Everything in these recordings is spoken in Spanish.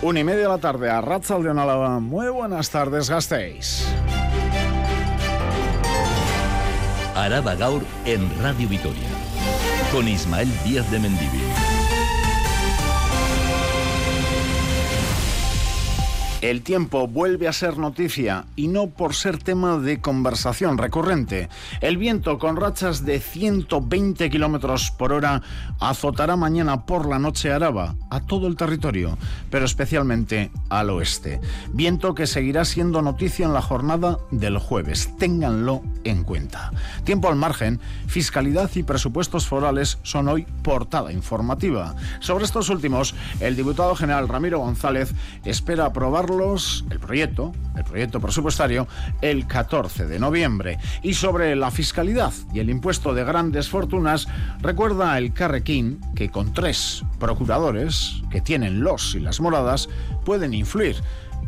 Una y media de la tarde a de Álava. Muy buenas tardes, gastéis. Araba Gaur en Radio Vitoria. Con Ismael Díaz de Mendivil. El tiempo vuelve a ser noticia y no por ser tema de conversación recurrente. El viento con rachas de 120 kilómetros por hora azotará mañana por la noche Araba a todo el territorio, pero especialmente al oeste. Viento que seguirá siendo noticia en la jornada del jueves. Ténganlo en cuenta. Tiempo al margen, fiscalidad y presupuestos forales son hoy portada informativa. Sobre estos últimos, el diputado general Ramiro González espera aprobar el proyecto, el proyecto presupuestario, el 14 de noviembre. Y sobre la fiscalidad y el impuesto de grandes fortunas, recuerda el Carrequín que con tres procuradores, que tienen los y las moradas, pueden influir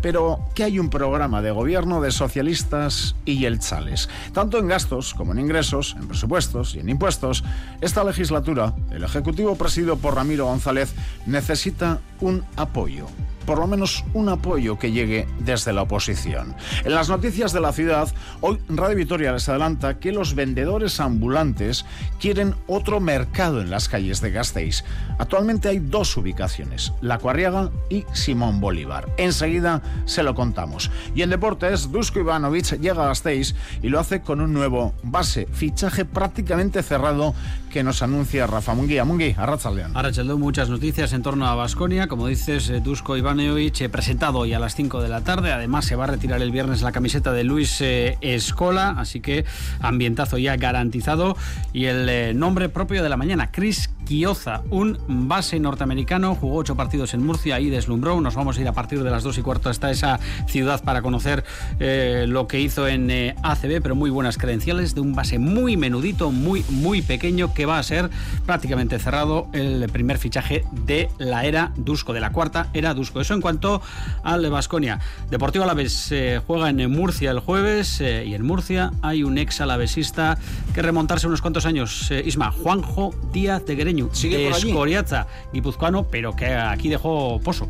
pero que hay un programa de gobierno de socialistas y yelchales. Tanto en gastos como en ingresos, en presupuestos y en impuestos, esta legislatura, el Ejecutivo presidido por Ramiro González, necesita un apoyo por lo menos un apoyo que llegue desde la oposición. En las noticias de la ciudad, hoy Radio Vitoria les adelanta que los vendedores ambulantes quieren otro mercado en las calles de Gasteiz. Actualmente hay dos ubicaciones, La Cuarriaga y Simón Bolívar. Enseguida se lo contamos. Y en deportes, Dusko Ivanovic llega a Gasteiz y lo hace con un nuevo base, fichaje prácticamente cerrado que nos anuncia Rafa Munguía. Munguí, Arrachaldeón. Arrachaldeón, muchas noticias en torno a Basconia. Como dices, eh, Dusko Ivanovic Presentado hoy a las 5 de la tarde. Además, se va a retirar el viernes la camiseta de Luis eh, Escola, así que ambientazo ya garantizado. Y el eh, nombre propio de la mañana, Chris Kioza, un base norteamericano, jugó ocho partidos en Murcia y deslumbró. Nos vamos a ir a partir de las dos y cuarto hasta esa ciudad para conocer eh, lo que hizo en ACB, pero muy buenas credenciales de un base muy menudito, muy, muy pequeño, que va a ser prácticamente cerrado el primer fichaje de la era Dusko, de la cuarta era Dusko. Eso en cuanto al de Basconia. Deportivo Alavés eh, juega en Murcia el jueves eh, y en Murcia hay un ex alavesista que remontarse unos cuantos años, eh, Isma, Juanjo Díaz de Sigue de Escoriaza, guipuzcoano, pero que aquí dejó pozo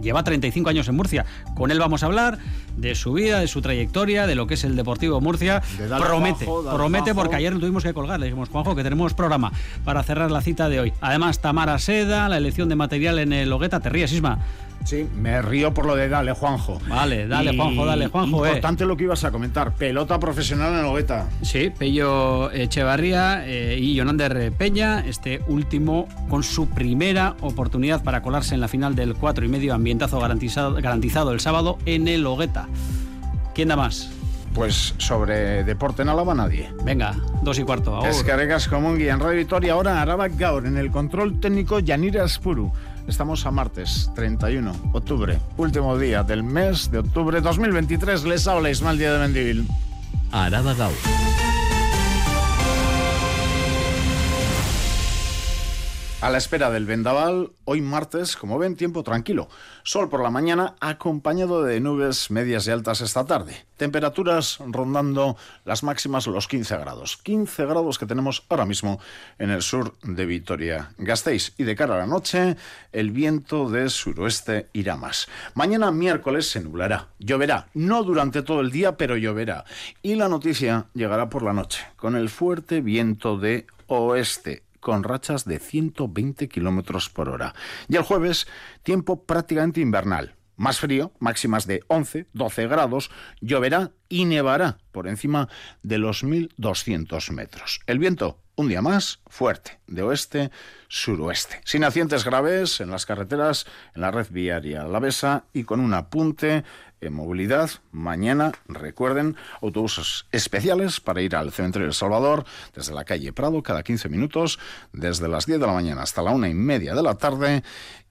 lleva 35 años en Murcia. Con él vamos a hablar de su vida, de su trayectoria, de lo que es el Deportivo Murcia. promete, promete porque ayer tuvimos que colgar. Le dijimos, Juanjo, que tenemos programa para cerrar la cita de hoy. Además, Tamara Seda, la elección de material en el Hogueta. Te ríes, Isma. Sí, me río por lo de dale, Juanjo. Vale, dale, Juanjo, dale, Juanjo. Eh. Importante lo que ibas a comentar. Pelota profesional en Logueta. Sí, Pello Echevarría eh, y Jonander Peña. Este último con su primera oportunidad para colarse en la final del 4 y medio ambientazo garantizado, garantizado el sábado en el Logueta. ¿Quién da más? Pues sobre deporte en Álava nadie. Venga, dos y cuarto. Descargas como guía en Radio Victoria. Ahora Araba Gaur en el control técnico Yanira Spuru. Estamos a martes 31 octubre, último día del mes de octubre 2023. Les habla Ismael Día de Mendivil. Araba Gaur. A la espera del vendaval, hoy martes, como ven, tiempo tranquilo. Sol por la mañana, acompañado de nubes medias y altas esta tarde. Temperaturas rondando las máximas los 15 grados. 15 grados que tenemos ahora mismo en el sur de Vitoria-Gasteiz. Y de cara a la noche, el viento de suroeste irá más. Mañana miércoles se nublará. Lloverá. No durante todo el día, pero lloverá. Y la noticia llegará por la noche, con el fuerte viento de oeste con rachas de 120 kilómetros por hora. Y el jueves, tiempo prácticamente invernal. Más frío, máximas de 11, 12 grados, lloverá y nevará por encima de los 1.200 metros. El viento, un día más, fuerte, de oeste-suroeste. Sin accidentes graves en las carreteras, en la red viaria alavesa y con un apunte en movilidad. Mañana, recuerden, autobuses especiales para ir al cementerio del Salvador desde la calle Prado cada 15 minutos, desde las 10 de la mañana hasta la una y media de la tarde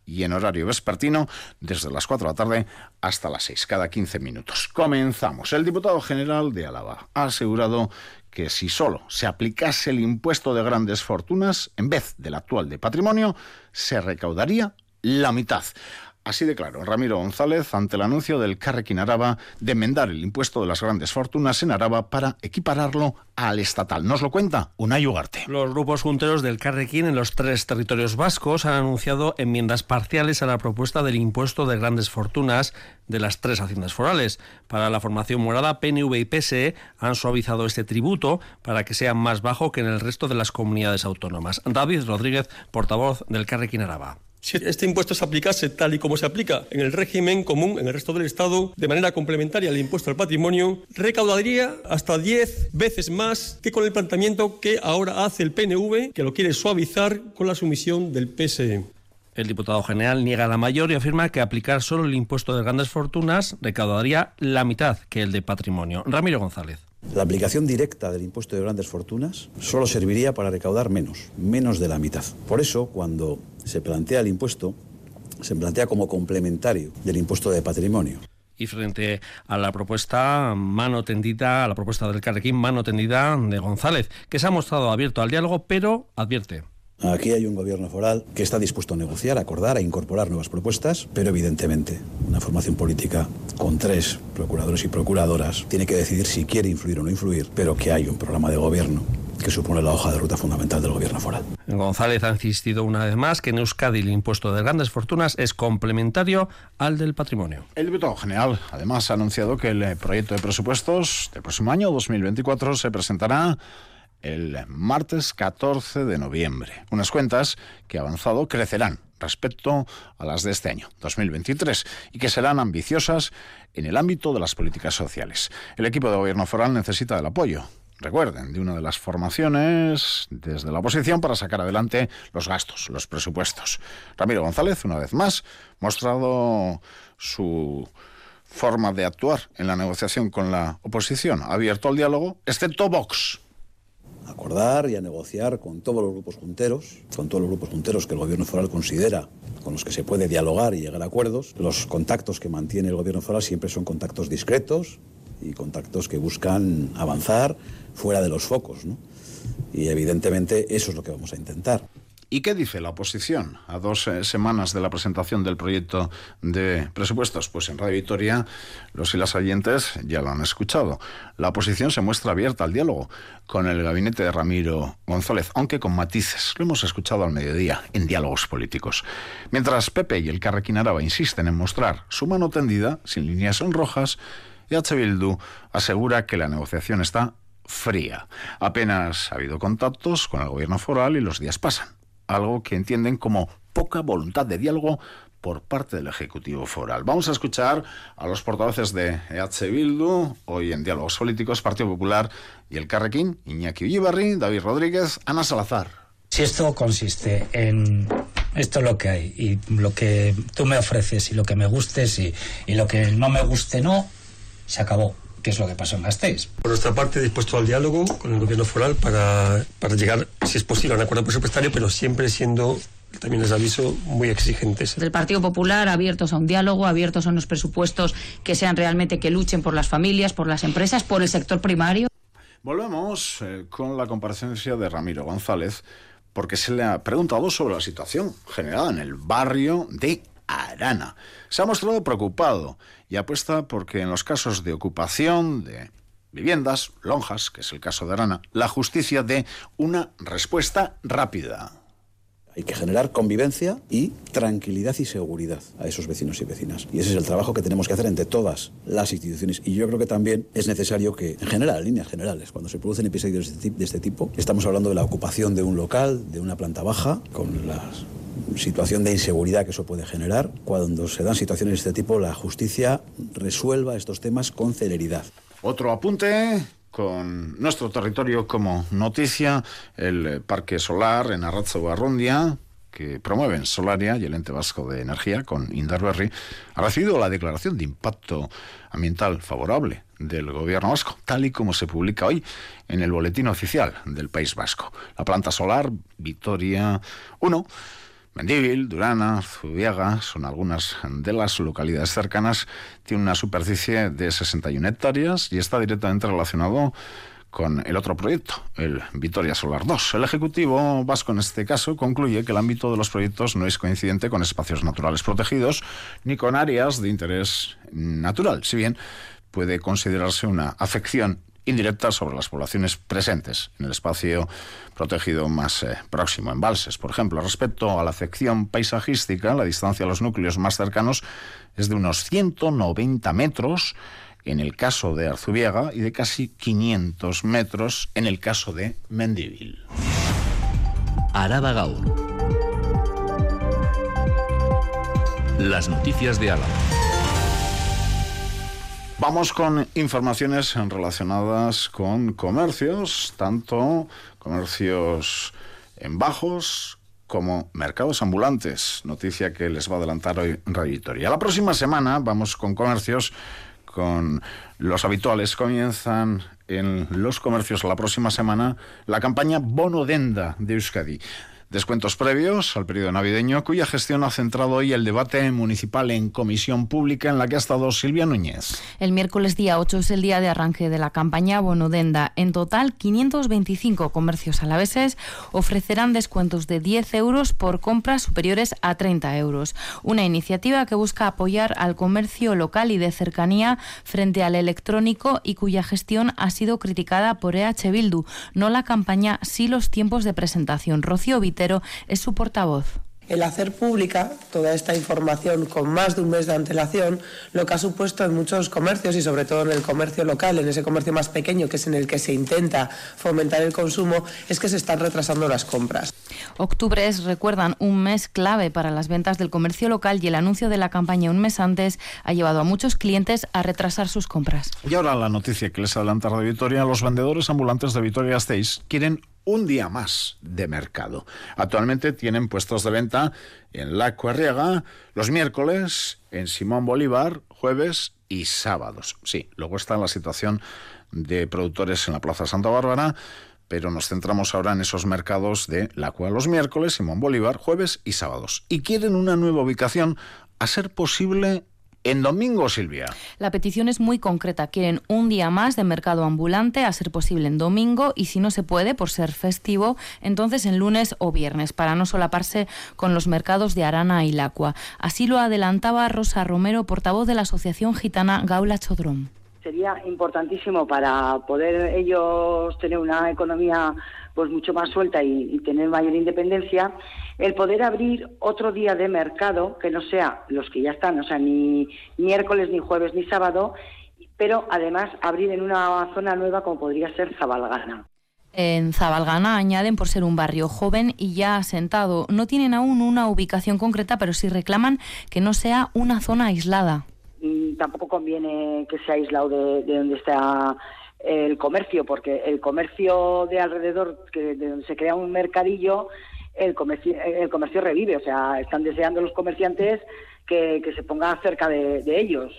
y en horario vespertino desde las 4 de la tarde hasta las 6, cada 15 minutos. Comenzamos. El diputado general de Álava ha asegurado que si solo se aplicase el impuesto de grandes fortunas, en vez del actual de patrimonio, se recaudaría la mitad Así de claro, Ramiro González ante el anuncio del Carrequín Araba de enmendar el impuesto de las grandes fortunas en Araba para equipararlo al estatal. Nos lo cuenta Unai Ugarte. Los grupos junteros del Carrequín en los tres territorios vascos han anunciado enmiendas parciales a la propuesta del impuesto de grandes fortunas de las tres haciendas forales. Para la formación morada, PNV y PSE han suavizado este tributo para que sea más bajo que en el resto de las comunidades autónomas. David Rodríguez, portavoz del Carrequín Araba. Si este impuesto se aplicase tal y como se aplica en el régimen común en el resto del Estado, de manera complementaria al impuesto al patrimonio, recaudaría hasta 10 veces más que con el planteamiento que ahora hace el PNV, que lo quiere suavizar con la sumisión del PSE. El diputado general niega la mayor y afirma que aplicar solo el impuesto de grandes fortunas recaudaría la mitad que el de patrimonio. Ramiro González. La aplicación directa del impuesto de grandes fortunas solo serviría para recaudar menos, menos de la mitad. Por eso, cuando se plantea el impuesto, se plantea como complementario del impuesto de patrimonio. Y frente a la propuesta mano tendida, a la propuesta del Carrequín mano tendida de González, que se ha mostrado abierto al diálogo, pero advierte. Aquí hay un gobierno foral que está dispuesto a negociar, a acordar, a incorporar nuevas propuestas, pero evidentemente una formación política con tres procuradores y procuradoras tiene que decidir si quiere influir o no influir, pero que hay un programa de gobierno que supone la hoja de ruta fundamental del gobierno foral. González ha insistido una vez más que en Euskadi el impuesto de grandes fortunas es complementario al del patrimonio. El diputado general además ha anunciado que el proyecto de presupuestos del próximo año 2024 se presentará el martes 14 de noviembre. Unas cuentas que avanzado crecerán respecto a las de este año, 2023, y que serán ambiciosas en el ámbito de las políticas sociales. El equipo de gobierno foral necesita del apoyo recuerden, de una de las formaciones desde la oposición para sacar adelante los gastos, los presupuestos. Ramiro González, una vez más, mostrado su forma de actuar en la negociación con la oposición, abierto al diálogo, excepto Vox acordar y a negociar con todos los grupos junteros, con todos los grupos junteros que el Gobierno foral considera con los que se puede dialogar y llegar a acuerdos. Los contactos que mantiene el Gobierno foral siempre son contactos discretos y contactos que buscan avanzar fuera de los focos. Y evidentemente eso es lo que vamos a intentar. ¿Y qué dice la oposición a dos eh, semanas de la presentación del proyecto de presupuestos? Pues en Radio Victoria los y las oyentes ya lo han escuchado. La oposición se muestra abierta al diálogo con el gabinete de Ramiro González, aunque con matices. Lo hemos escuchado al mediodía en diálogos políticos. Mientras Pepe y el Carrequín Araba insisten en mostrar su mano tendida, sin líneas en rojas, H. Bildu asegura que la negociación está fría. Apenas ha habido contactos con el gobierno foral y los días pasan algo que entienden como poca voluntad de diálogo por parte del Ejecutivo Foral. Vamos a escuchar a los portavoces de EH Bildu, hoy en Diálogos Políticos, Partido Popular y el Carrequín, Iñaki Ullibarri, David Rodríguez, Ana Salazar. Si esto consiste en esto es lo que hay y lo que tú me ofreces y lo que me guste sí y lo que no me guste no, se acabó que es lo que pasó en Gasteiz. Por nuestra parte, dispuesto al diálogo con el gobierno foral para, para llegar, si es posible, a un acuerdo presupuestario, pero siempre siendo también les aviso, muy exigentes. Del Partido Popular, abiertos a un diálogo, abiertos a unos presupuestos que sean realmente que luchen por las familias, por las empresas, por el sector primario. Volvemos eh, con la comparecencia de Ramiro González, porque se le ha preguntado sobre la situación generada en el barrio de Arana. Se ha mostrado preocupado y apuesta porque en los casos de ocupación de viviendas, lonjas, que es el caso de Arana, la justicia dé una respuesta rápida. Hay que generar convivencia y tranquilidad y seguridad a esos vecinos y vecinas. Y ese es el trabajo que tenemos que hacer entre todas las instituciones. Y yo creo que también es necesario que, en general, en líneas generales, cuando se producen episodios de este tipo, estamos hablando de la ocupación de un local, de una planta baja, con las situación de inseguridad que eso puede generar. Cuando se dan situaciones de este tipo, la justicia resuelva estos temas con celeridad. Otro apunte con nuestro territorio como noticia, el Parque Solar en Arrazo Barrundia, que promueven Solaria y el Ente Vasco de Energía con Indarberry, ha recibido la declaración de impacto ambiental favorable del gobierno vasco, tal y como se publica hoy en el boletín oficial del País Vasco. La planta solar Victoria 1 Mendívil, Durana, Zubiaga son algunas de las localidades cercanas. Tiene una superficie de 61 hectáreas y está directamente relacionado con el otro proyecto, el Vitoria Solar 2. El Ejecutivo vasco en este caso concluye que el ámbito de los proyectos no es coincidente con espacios naturales protegidos ni con áreas de interés natural, si bien puede considerarse una afección indirecta sobre las poblaciones presentes en el espacio protegido más eh, próximo, embalses, por ejemplo. Respecto a la afección paisajística, la distancia a los núcleos más cercanos es de unos 190 metros en el caso de Arzubiega y de casi 500 metros en el caso de Mendivil. Araba Gaur. Las noticias de Álava. Vamos con informaciones relacionadas con comercios, tanto comercios en bajos como mercados ambulantes, noticia que les va a adelantar hoy Radio Victoria. La próxima semana vamos con comercios con los habituales. Comienzan en los comercios la próxima semana la campaña Bono Denda de Euskadi. Descuentos previos al periodo navideño, cuya gestión ha centrado hoy el debate municipal en comisión pública en la que ha estado Silvia Núñez. El miércoles día 8 es el día de arranque de la campaña Bonodenda. En total, 525 comercios alaveses ofrecerán descuentos de 10 euros por compras superiores a 30 euros. Una iniciativa que busca apoyar al comercio local y de cercanía frente al electrónico y cuya gestión ha sido criticada por EH Bildu. No la campaña, sí los tiempos de presentación. Rocío es su portavoz el hacer pública toda esta información con más de un mes de antelación, lo que ha supuesto en muchos comercios y sobre todo en el comercio local, en ese comercio más pequeño que es en el que se intenta fomentar el consumo, es que se están retrasando las compras. Octubre es, recuerdan, un mes clave para las ventas del comercio local y el anuncio de la campaña un mes antes ha llevado a muchos clientes a retrasar sus compras. Y ahora la noticia que les adelanta de Vitoria, los vendedores ambulantes de Vitoria Gasteiz quieren un día más de mercado. Actualmente tienen puestos de venta en La Cuerriega los miércoles, en Simón Bolívar, jueves y sábados. Sí, luego está la situación de productores en la Plaza Santa Bárbara, pero nos centramos ahora en esos mercados de La Cueva los miércoles, Simón Bolívar, jueves y sábados. Y quieren una nueva ubicación, a ser posible en domingo, Silvia. La petición es muy concreta. Quieren un día más de mercado ambulante, a ser posible en domingo, y si no se puede, por ser festivo, entonces en lunes o viernes, para no solaparse con los mercados de Arana y Lacua. Así lo adelantaba Rosa Romero, portavoz de la Asociación Gitana Gaula Chodrón. Sería importantísimo para poder ellos tener una economía pues mucho más suelta y, tener mayor independencia, el poder abrir otro día de mercado que no sea los que ya están, o sea, ni miércoles, ni jueves, ni sábado, pero además abrir en una zona nueva como podría ser Zabalgana. En Zabalgana añaden por ser un barrio joven y ya asentado. No tienen aún una ubicación concreta, pero sí reclaman que no sea una zona aislada. Mm, tampoco conviene que sea aislado de, de donde está el comercio, porque el comercio de alrededor, que de donde se crea un mercadillo, el comercio, el comercio revive. O sea, están deseando los comerciantes que, se ponga cerca de, ellos.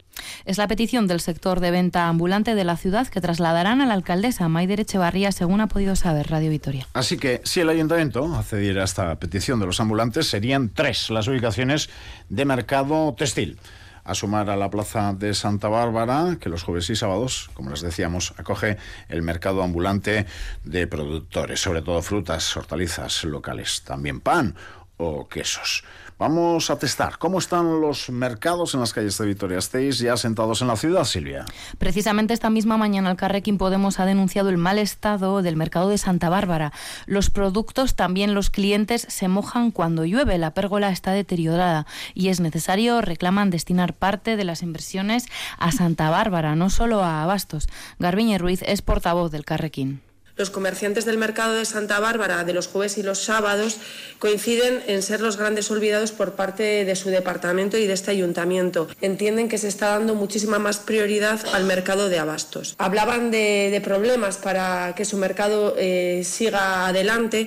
Es la petición del sector de venta ambulante de la ciudad que trasladarán a la alcaldesa Maider Echevarría, según ha podido saber Radio Vitoria. Así que si el ayuntamiento accediera a esta petición de los ambulantes, serían tres las ubicaciones de mercado textil a sumar a la Plaza de Santa Bárbara, que los jueves y sábados, como les decíamos, acoge el mercado ambulante de productores, sobre todo frutas, hortalizas locales, también pan o quesos. Vamos a testar cómo están los mercados en las calles de Vitoria-Gasteiz ya sentados en la ciudad, Silvia. Precisamente esta misma mañana el Carrequín Podemos ha denunciado el mal estado del mercado de Santa Bárbara. Los productos, también los clientes, se mojan cuando llueve. La pérgola está deteriorada y es necesario, reclaman, destinar parte de las inversiones a Santa Bárbara, no solo a Abastos. Garbiñe Ruiz es portavoz del Carrequín. Los comerciantes del mercado de Santa Bárbara de los jueves y los sábados coinciden en ser los grandes olvidados por parte de su departamento y de este ayuntamiento. Entienden que se está dando muchísima más prioridad al mercado de abastos. Hablaban de, problemas para que su mercado eh, siga adelante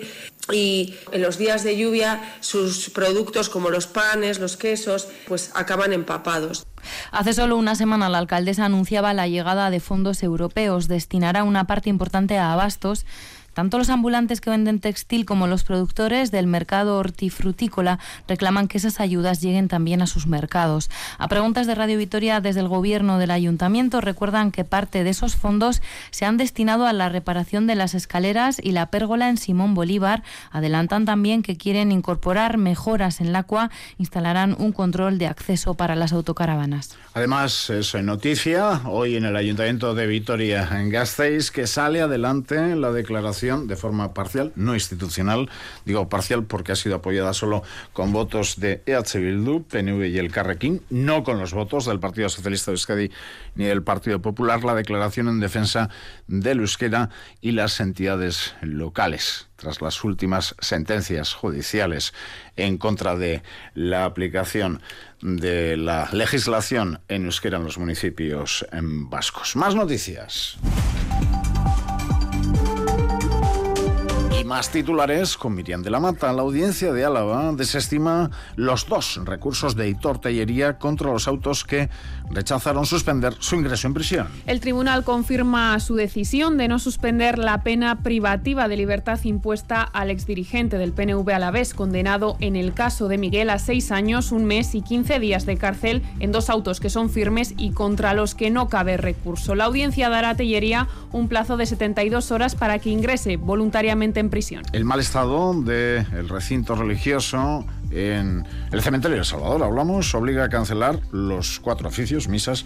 y en los días de lluvia sus productos como los panes, los quesos, pues acaban empapados. Hace solo una semana la alcaldesa anunciaba la llegada de fondos europeos, destinará una parte importante a abastos Tanto los ambulantes que venden textil como los productores del mercado hortifrutícola reclaman que esas ayudas lleguen también a sus mercados. A preguntas de Radio Vitoria desde el gobierno del ayuntamiento recuerdan que parte de esos fondos se han destinado a la reparación de las escaleras y la pérgola en Simón Bolívar. Adelantan también que quieren incorporar mejoras en la CUA, instalarán un control de acceso para las autocaravanas. Además, es noticia hoy en el Ayuntamiento de Vitoria en Gasteiz que sale adelante la declaración de forma parcial, no institucional, digo parcial porque ha sido apoyada solo con votos de EH Bildu, PNV y el Carrequín, no con los votos del Partido Socialista de Euskadi ni del Partido Popular, la declaración en defensa del euskera y las entidades locales tras las últimas sentencias judiciales en contra de la aplicación de la legislación en euskera en los municipios vascos. Más noticias. Más titulares con Miriam de la Mata. La audiencia de Álava desestima los dos recursos de Hitor Tellería contra los autos que rechazaron suspender su ingreso en prisión. El tribunal confirma su decisión de no suspender la pena privativa de libertad impuesta al exdirigente del PNV Alavés, condenado en el caso de Miguel a seis años, un mes y quince días de cárcel en dos autos que son firmes y contra los que no cabe recurso. La audiencia dará a Tellería un plazo de 72 horas para que ingrese voluntariamente en prisión. El mal estado del recinto religioso en el cementerio de Salvador, hablamos, obliga a cancelar los cuatro oficios, misas,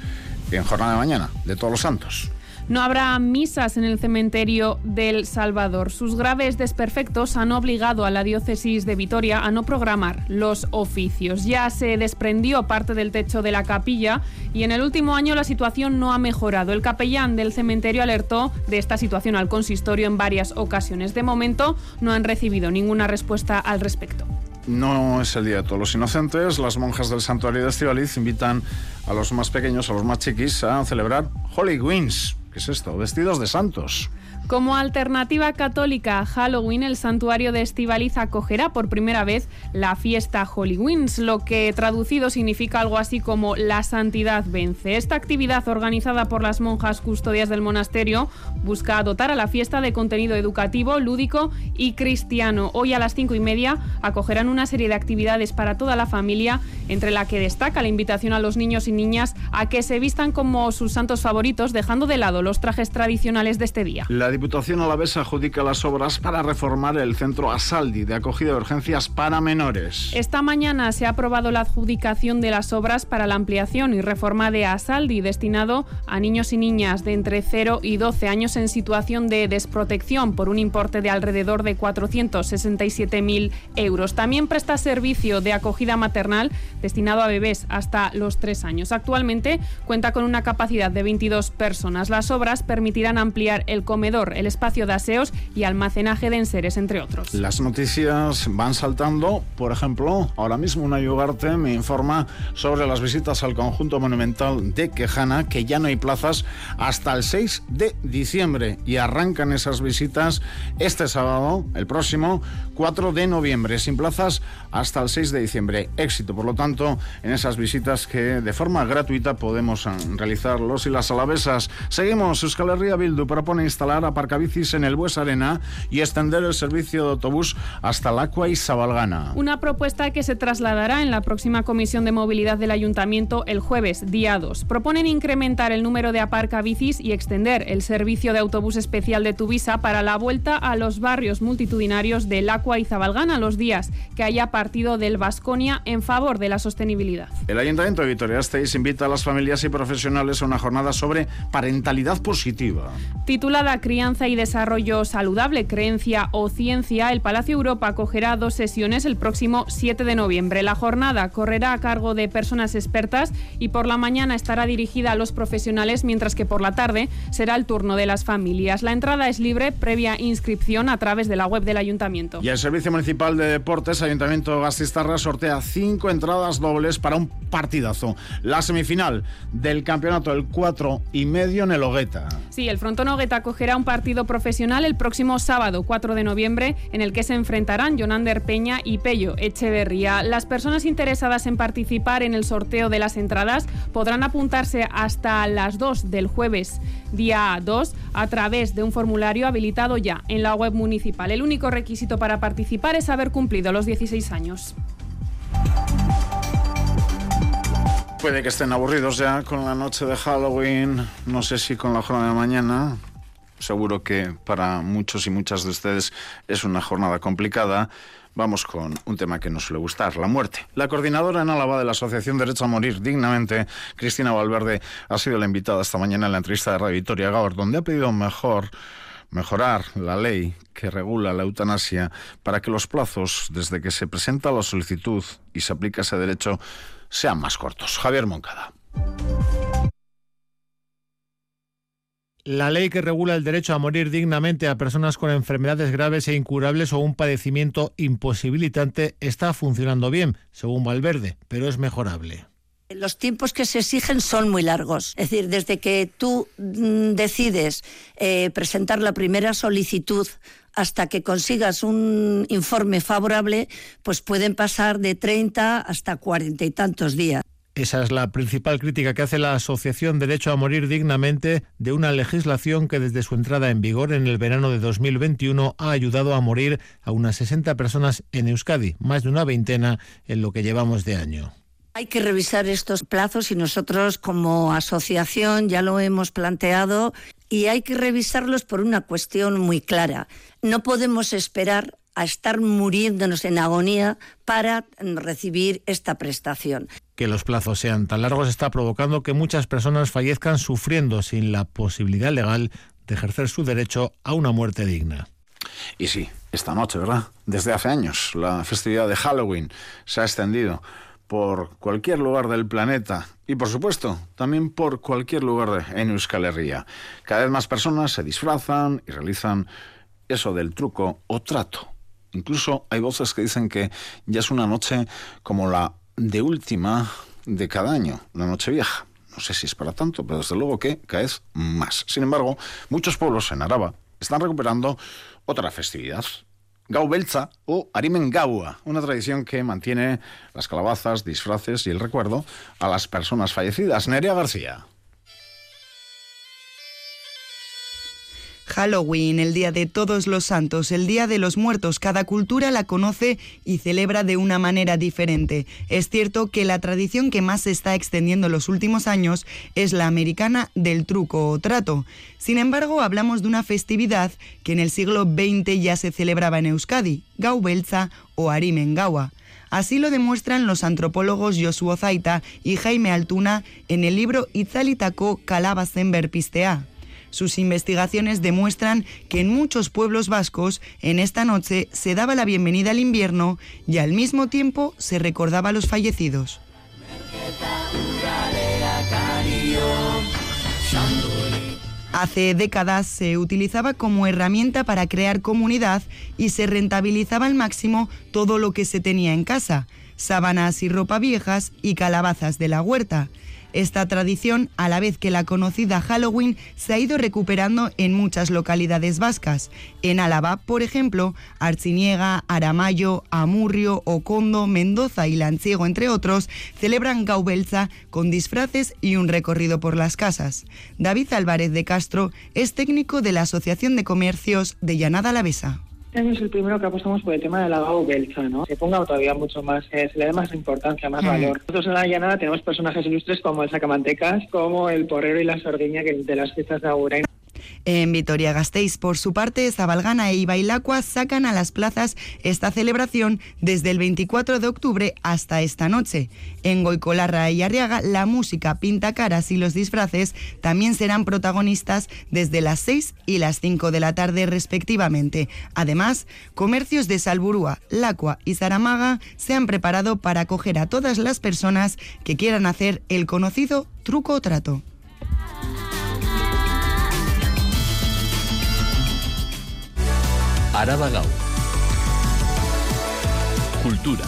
en jornada de mañana, de todos los santos. No habrá misas en el cementerio del Salvador. Sus graves desperfectos han obligado a la diócesis de Vitoria a no programar los oficios. Ya se desprendió parte del techo de la capilla y en el último año la situación no ha mejorado. El capellán del cementerio alertó de esta situación al consistorio en varias ocasiones. De momento no han recibido ninguna respuesta al respecto. No es el Día de Todos los Inocentes. Las monjas del santuario de Estivaliz invitan a los más pequeños, a los más chiquis, a celebrar Holy Wings, ¿Qué es esto? Vestidos de santos. Como alternativa católica a Halloween, el santuario de Estivaliz acogerá por primera vez la fiesta Wings, lo que traducido significa algo así como la santidad vence. Esta actividad organizada por las monjas custodias del monasterio busca dotar a la fiesta de contenido educativo, lúdico y cristiano. Hoy a las cinco y media acogerán una serie de actividades para toda la familia, entre la que destaca la invitación a los niños y niñas a que se vistan como sus santos favoritos, dejando de lado los trajes tradicionales de este día. Diputación Alavesa adjudica las obras para reformar el centro Asaldi de acogida de urgencias para menores. Esta mañana se ha aprobado la adjudicación de las obras para la ampliación y reforma de Asaldi destinado a niños y niñas de entre 0 y 12 años en situación de desprotección por un importe de alrededor de 467.000 euros. También presta servicio de acogida maternal destinado a bebés hasta los 3 años. Actualmente cuenta con una capacidad de 22 personas. Las obras permitirán ampliar el comedor el espacio de aseos y almacenaje de enseres, entre otros. Las noticias van saltando. Por ejemplo, ahora mismo una Ugarte me informa sobre las visitas al conjunto monumental de Quejana, que ya no hay plazas hasta el 6 de diciembre y arrancan esas visitas este sábado, el próximo 4 de noviembre, sin plazas hasta el 6 de diciembre. Éxito, por lo tanto, en esas visitas que de forma gratuita podemos realizar los y las alavesas. Seguimos, Euskal Herria Bildu propone instalar aparcabicis en el Bues Arena y extender el servicio de autobús hasta Lacua y Sabalgana. Una propuesta que se trasladará en la próxima comisión de movilidad del Ayuntamiento el jueves, día 2. Proponen incrementar el número de aparcabicis y extender el servicio de autobús especial de Tuvisa para la vuelta a los barrios multitudinarios de Lacua y Zabalgana los días que haya partido del Vasconia en favor de la sostenibilidad. El Ayuntamiento de Vitoria-Gasteiz invita a las familias y profesionales a una jornada sobre parentalidad positiva. Titulada Crianza y Desarrollo Saludable, Creencia o Ciencia, el Palacio Europa acogerá dos sesiones el próximo 7 de noviembre. La jornada correrá a cargo de personas expertas y por la mañana estará dirigida a los profesionales, mientras que por la tarde será el turno de las familias. La entrada es libre, previa inscripción a través de la web del Ayuntamiento. Y el Servicio Municipal de Deportes, Ayuntamiento Gastistarra, sortea cinco entradas dobles para un partidazo. La semifinal del campeonato, el 4 y medio en el Hogueta. Sí, el Frontón Hogueta acogerá un partido profesional el próximo sábado 4 de noviembre en el que se enfrentarán Jonander Peña y Pello Echeverría. Las personas interesadas en participar en el sorteo de las entradas podrán apuntarse hasta las 2 del jueves día 2 a través de un formulario habilitado ya en la web municipal. El único requisito para participar es haber cumplido los 16 años. Puede que estén aburridos ya con la noche de Halloween, no sé si con la jornada de mañana. Seguro que para muchos y muchas de ustedes es una jornada complicada. Vamos con un tema que nos suele gustar, la muerte. La coordinadora en Álava de la Asociación Derecho a Morir Dignamente, Cristina Valverde, ha sido la invitada esta mañana en la entrevista de Radio Victoria Gaur, donde ha pedido mejor mejorar la ley que regula la eutanasia para que los plazos desde que se presenta la solicitud y se aplica ese derecho sean más cortos. Javier Moncada. La ley que regula el derecho a morir dignamente a personas con enfermedades graves e incurables o un padecimiento imposibilitante está funcionando bien, según Valverde, pero es mejorable. Los tiempos que se exigen son muy largos. Es decir, desde que tú mm, decides eh, presentar la primera solicitud hasta que consigas un informe favorable, pues pueden pasar de 30 hasta 40 y tantos días. Esa es la principal crítica que hace la Asociación Derecho a Morir Dignamente de una legislación que desde su entrada en vigor en el verano de 2021 ha ayudado a morir a unas 60 personas en Euskadi, más de una veintena en lo que llevamos de año. Hay que revisar estos plazos y nosotros como asociación ya lo hemos planteado y hay que revisarlos por una cuestión muy clara. No podemos esperar a estar muriéndonos en agonía para recibir esta prestación. Que los plazos sean tan largos está provocando que muchas personas fallezcan sufriendo sin la posibilidad legal de ejercer su derecho a una muerte digna. Y sí, esta noche, ¿verdad? Desde hace años, la festividad de Halloween se ha extendido por cualquier lugar del planeta y por supuesto también por cualquier lugar en Euskal Herria. Cada vez más personas se disfrazan y realizan eso del truco o trato. Incluso hay voces que dicen que ya es una noche como la de última de cada año, la noche vieja. No sé si es para tanto, pero desde luego que vez más. Sin embargo, muchos pueblos en Araba están recuperando otra festividad, Gau Belza o Arimen Gaua, una tradición que mantiene las calabazas, disfraces y el recuerdo a las personas fallecidas. Nerea García. Halloween, el Día de Todos los Santos, el Día de los Muertos, cada cultura la conoce y celebra de una manera diferente. Es cierto que la tradición que más se está extendiendo en los últimos años es la americana del truco o trato. Sin embargo, hablamos de una festividad que en el siglo XX ya se celebraba en Euskadi, Gaubelza o Arimengawa. Así lo demuestran los antropólogos Josuo Zaita y Jaime Altuna en el libro Itzalitako Kalabazen Berpistea. Sus investigaciones demuestran que en muchos pueblos vascos en esta noche se daba la bienvenida al invierno y al mismo tiempo se recordaba a los fallecidos. Hace décadas se utilizaba como herramienta para crear comunidad y se rentabilizaba al máximo todo lo que se tenía en casa, sábanas y ropa viejas y calabazas de la huerta. Esta tradición, a la vez que la conocida Halloween, se ha ido recuperando en muchas localidades vascas. En Álava, por ejemplo, Arciniega, Aramayo, Amurrio, Ocondo, Mendoza y Lanciego, entre otros, celebran Gaubelza con disfraces y un recorrido por las casas. David Álvarez de Castro es técnico de la Asociación de Comercios de Llanada Lavesa. Este año es el primero que apostamos por el tema del lavado belza, ¿no? Se ponga todavía mucho más, eh, se le da más importancia, más valor. Nosotros en la llanada tenemos personajes ilustres como el sacamantecas, como el porrero y la sordiña que de las fiestas de Agurain. En Vitoria-Gasteiz, por su parte, Zabalgana e Ibailacua sacan a las plazas esta celebración desde el 24 de octubre hasta esta noche. En Goicolarra y Arriaga, la música, pinta caras y los disfraces también serán protagonistas desde las 6 y las 5 de la tarde respectivamente. Además, comercios de Salburúa, Lacua y Saramaga se han preparado para acoger a todas las personas que quieran hacer el conocido truco o trato. Araba Gau. Cultura.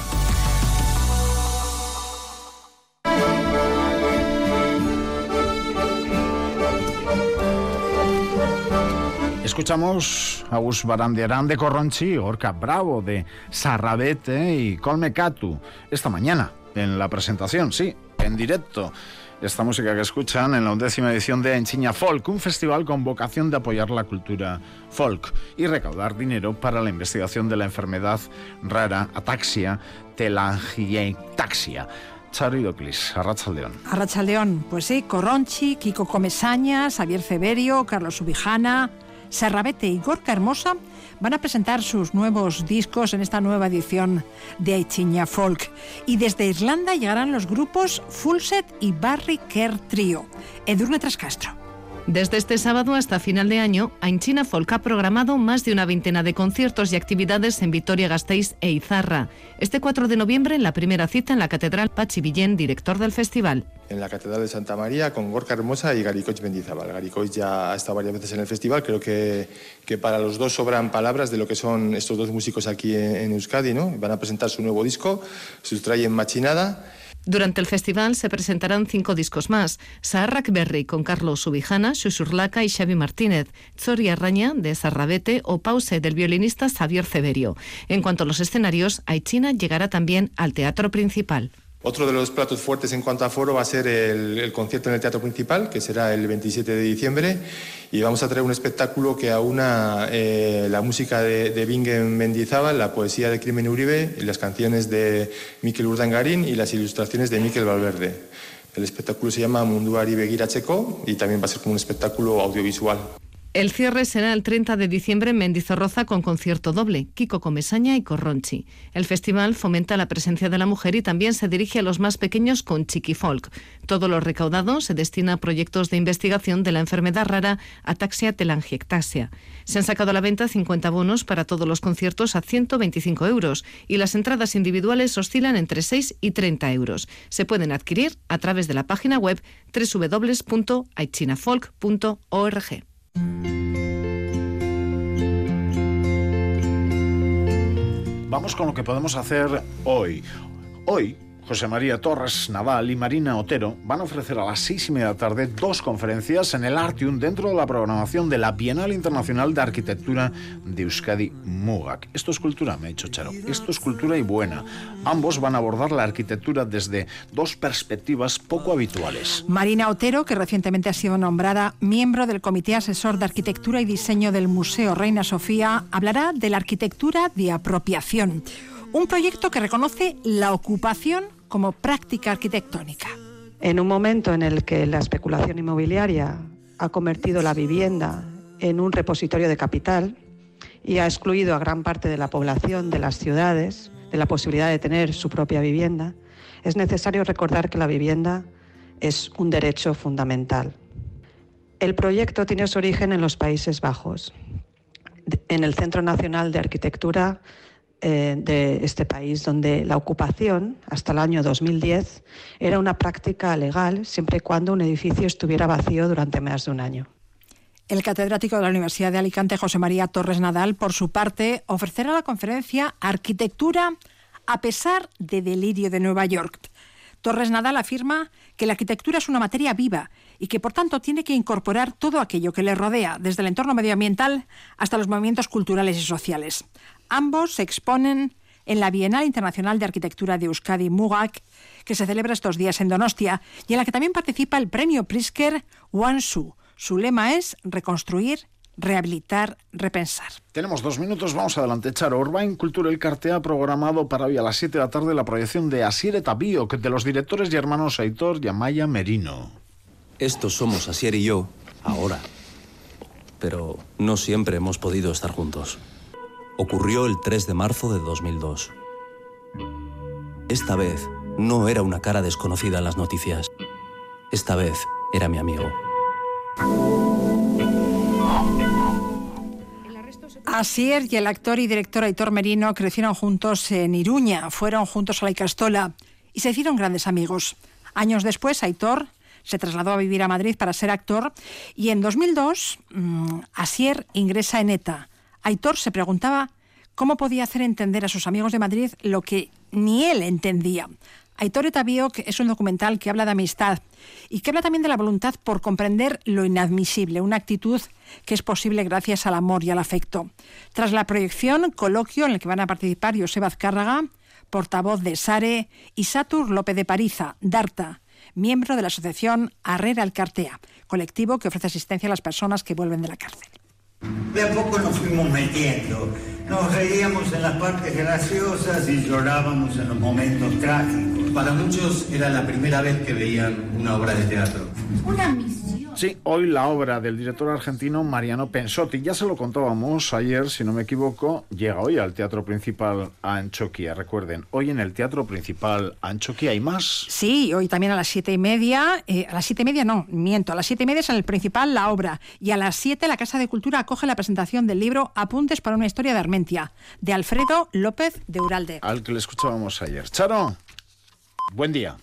Escuchamos a Gus Barandiarán de Corronchi, Orca Bravo de Sarrabete y Colme Catu esta mañana en la presentación, sí, en directo. Esta música que escuchan en la undécima edición de Enchiña Folk, un festival con vocación de apoyar la cultura folk y recaudar dinero para la investigación de la enfermedad rara ataxia telangiectaxia. Charo Doclis, Arrachaldeón. Arrachaldeón, pues sí, Corronchi, Kiko Comesañas, Javier Ceberio, Carlos Subijana, Serrabete y Gorka Hermosa van a presentar sus nuevos discos en esta nueva edición de Aichiña Folk. Y desde Irlanda llegarán los grupos Fullset y Barry Kerr Trio. Edurne Trascastro. Desde este sábado hasta final de año, Ainchina Folk ha programado más de una veintena de conciertos y actividades en Vitoria-Gasteiz e Izarra. Este 4 de noviembre, en la primera cita en la Catedral Pachi Villén, director del festival. En la Catedral de Santa María con Gorka Hermosa y Garicoich Mendizábal. Garicoich ya ha estado varias veces en el festival. Creo que, que para los dos sobran palabras de lo que son estos dos músicos aquí en, en Euskadi. ¿no? Van a presentar su nuevo disco, Sustrayen Machinada. Durante el festival se presentarán cinco discos más: Saharrak Berry con Carlos Subijana, Susurlaca y Xavi Martínez, Zori Arraña de Sarrabete o Pause del violinista Xavier Ceberio. En cuanto a los escenarios, Aichina llegará también al teatro principal. Otro de los platos fuertes en cuanto a foro va a ser el, concierto en el Teatro Principal, que será el 27 de diciembre, y vamos a traer un espectáculo que aúna eh, la música de, de Bingen Mendizábal, la poesía de Crimen Uribe, las canciones de Mikel Urdangarín y las ilustraciones de Mikel Valverde. El espectáculo se llama Munduari Begira Checo y también va a ser como un espectáculo audiovisual. El cierre será el 30 de diciembre en Mendizorroza con concierto doble, Kiko Comesaña y Corronchi. El festival fomenta la presencia de la mujer y también se dirige a los más pequeños con Chiqui Folk. Todo lo recaudado se destina a proyectos de investigación de la enfermedad rara ataxia telangiectasia. Se han sacado a la venta 50 bonos para todos los conciertos a 125 euros y las entradas individuales oscilan entre 6 y 30 euros. Se pueden adquirir a través de la página web www.aichinafolk.org. Vamos con lo que podemos hacer hoy. Hoy, José María Torres Naval y Marina Otero van a ofrecer a las seis y media de la tarde dos conferencias en el Artium dentro de la programación de la Bienal Internacional de Arquitectura de Euskadi Mugak. Esto es cultura, me ha dicho Charo. Esto es cultura y buena. Ambos van a abordar la arquitectura desde dos perspectivas poco habituales. Marina Otero, que recientemente ha sido nombrada miembro del Comité Asesor de Arquitectura y Diseño del Museo Reina Sofía, hablará de la arquitectura de apropiación. Un proyecto que reconoce la ocupación como práctica arquitectónica. En un momento en el que la especulación inmobiliaria ha convertido la vivienda en un repositorio de capital y ha excluido a gran parte de la población de las ciudades de la posibilidad de tener su propia vivienda, es necesario recordar que la vivienda es un derecho fundamental. El proyecto tiene su origen en los Países Bajos, en el Centro Nacional de Arquitectura eh, de este país, donde la ocupación hasta el año 2010 era una práctica legal siempre y cuando un edificio estuviera vacío durante más de un año. El catedrático de la Universidad de Alicante, José María Torres Nadal, por su parte, ofrecerá la conferencia Arquitectura a pesar de delirio de Nueva York. Torres Nadal afirma que la arquitectura es una materia viva y que por tanto tiene que incorporar todo aquello que le rodea, desde el entorno medioambiental hasta los movimientos culturales y sociales. Ambos se exponen en la Bienal Internacional de Arquitectura de Euskadi Mugak, que se celebra estos días en Donostia, y en la que también participa el premio Prisker Wansu. Su lema es reconstruir, rehabilitar, repensar. Tenemos dos minutos, vamos adelante. Charo, Urbain Cultura El Carte ha programado para hoy a las 7 de la tarde la proyección de Asier Tabío, de los directores y hermanos Aitor y Amaya Merino. Estos somos Asier y yo, ahora. Pero no siempre hemos podido estar juntos. Ocurrió el 3 de marzo de 2002. Esta vez no era una cara desconocida en las noticias. Esta vez era mi amigo. Asier y el actor y director Aitor Merino crecieron juntos en Iruña, fueron juntos a la Icastola y se hicieron grandes amigos. Años después, Aitor se trasladó a vivir a Madrid para ser actor y en 2002 mmm, Asier ingresa en ETA. Aitor se preguntaba cómo podía hacer entender a sus amigos de Madrid lo que ni él entendía. Aitor que es un documental que habla de amistad y que habla también de la voluntad por comprender lo inadmisible, una actitud que es posible gracias al amor y al afecto. Tras la proyección, coloquio en el que van a participar Joseba Azcárraga, portavoz de SARE, y Satur López de Pariza, DARTA, miembro de la asociación Arrera Alcartea, colectivo que ofrece asistencia a las personas que vuelven de la cárcel. De a poco nos fuimos metiendo. Nos reíamos en las partes graciosas y llorábamos en los momentos trágicos. Para muchos era la primera vez que veían una obra de teatro. Una misión Sí, hoy la obra del director argentino Mariano Pensotti, ya se lo contábamos ayer, si no me equivoco, llega hoy al Teatro Principal Anchoquia. Recuerden, hoy en el Teatro Principal Anchoquia hay más. Sí, hoy también a las siete y media, eh, a las siete y media no, miento, a las siete y media es en el Principal la obra y a las siete la Casa de Cultura acoge la presentación del libro Apuntes para una historia de De Alfredo López de Uralde. Al que le escuchábamos ayer. Charo, buen día.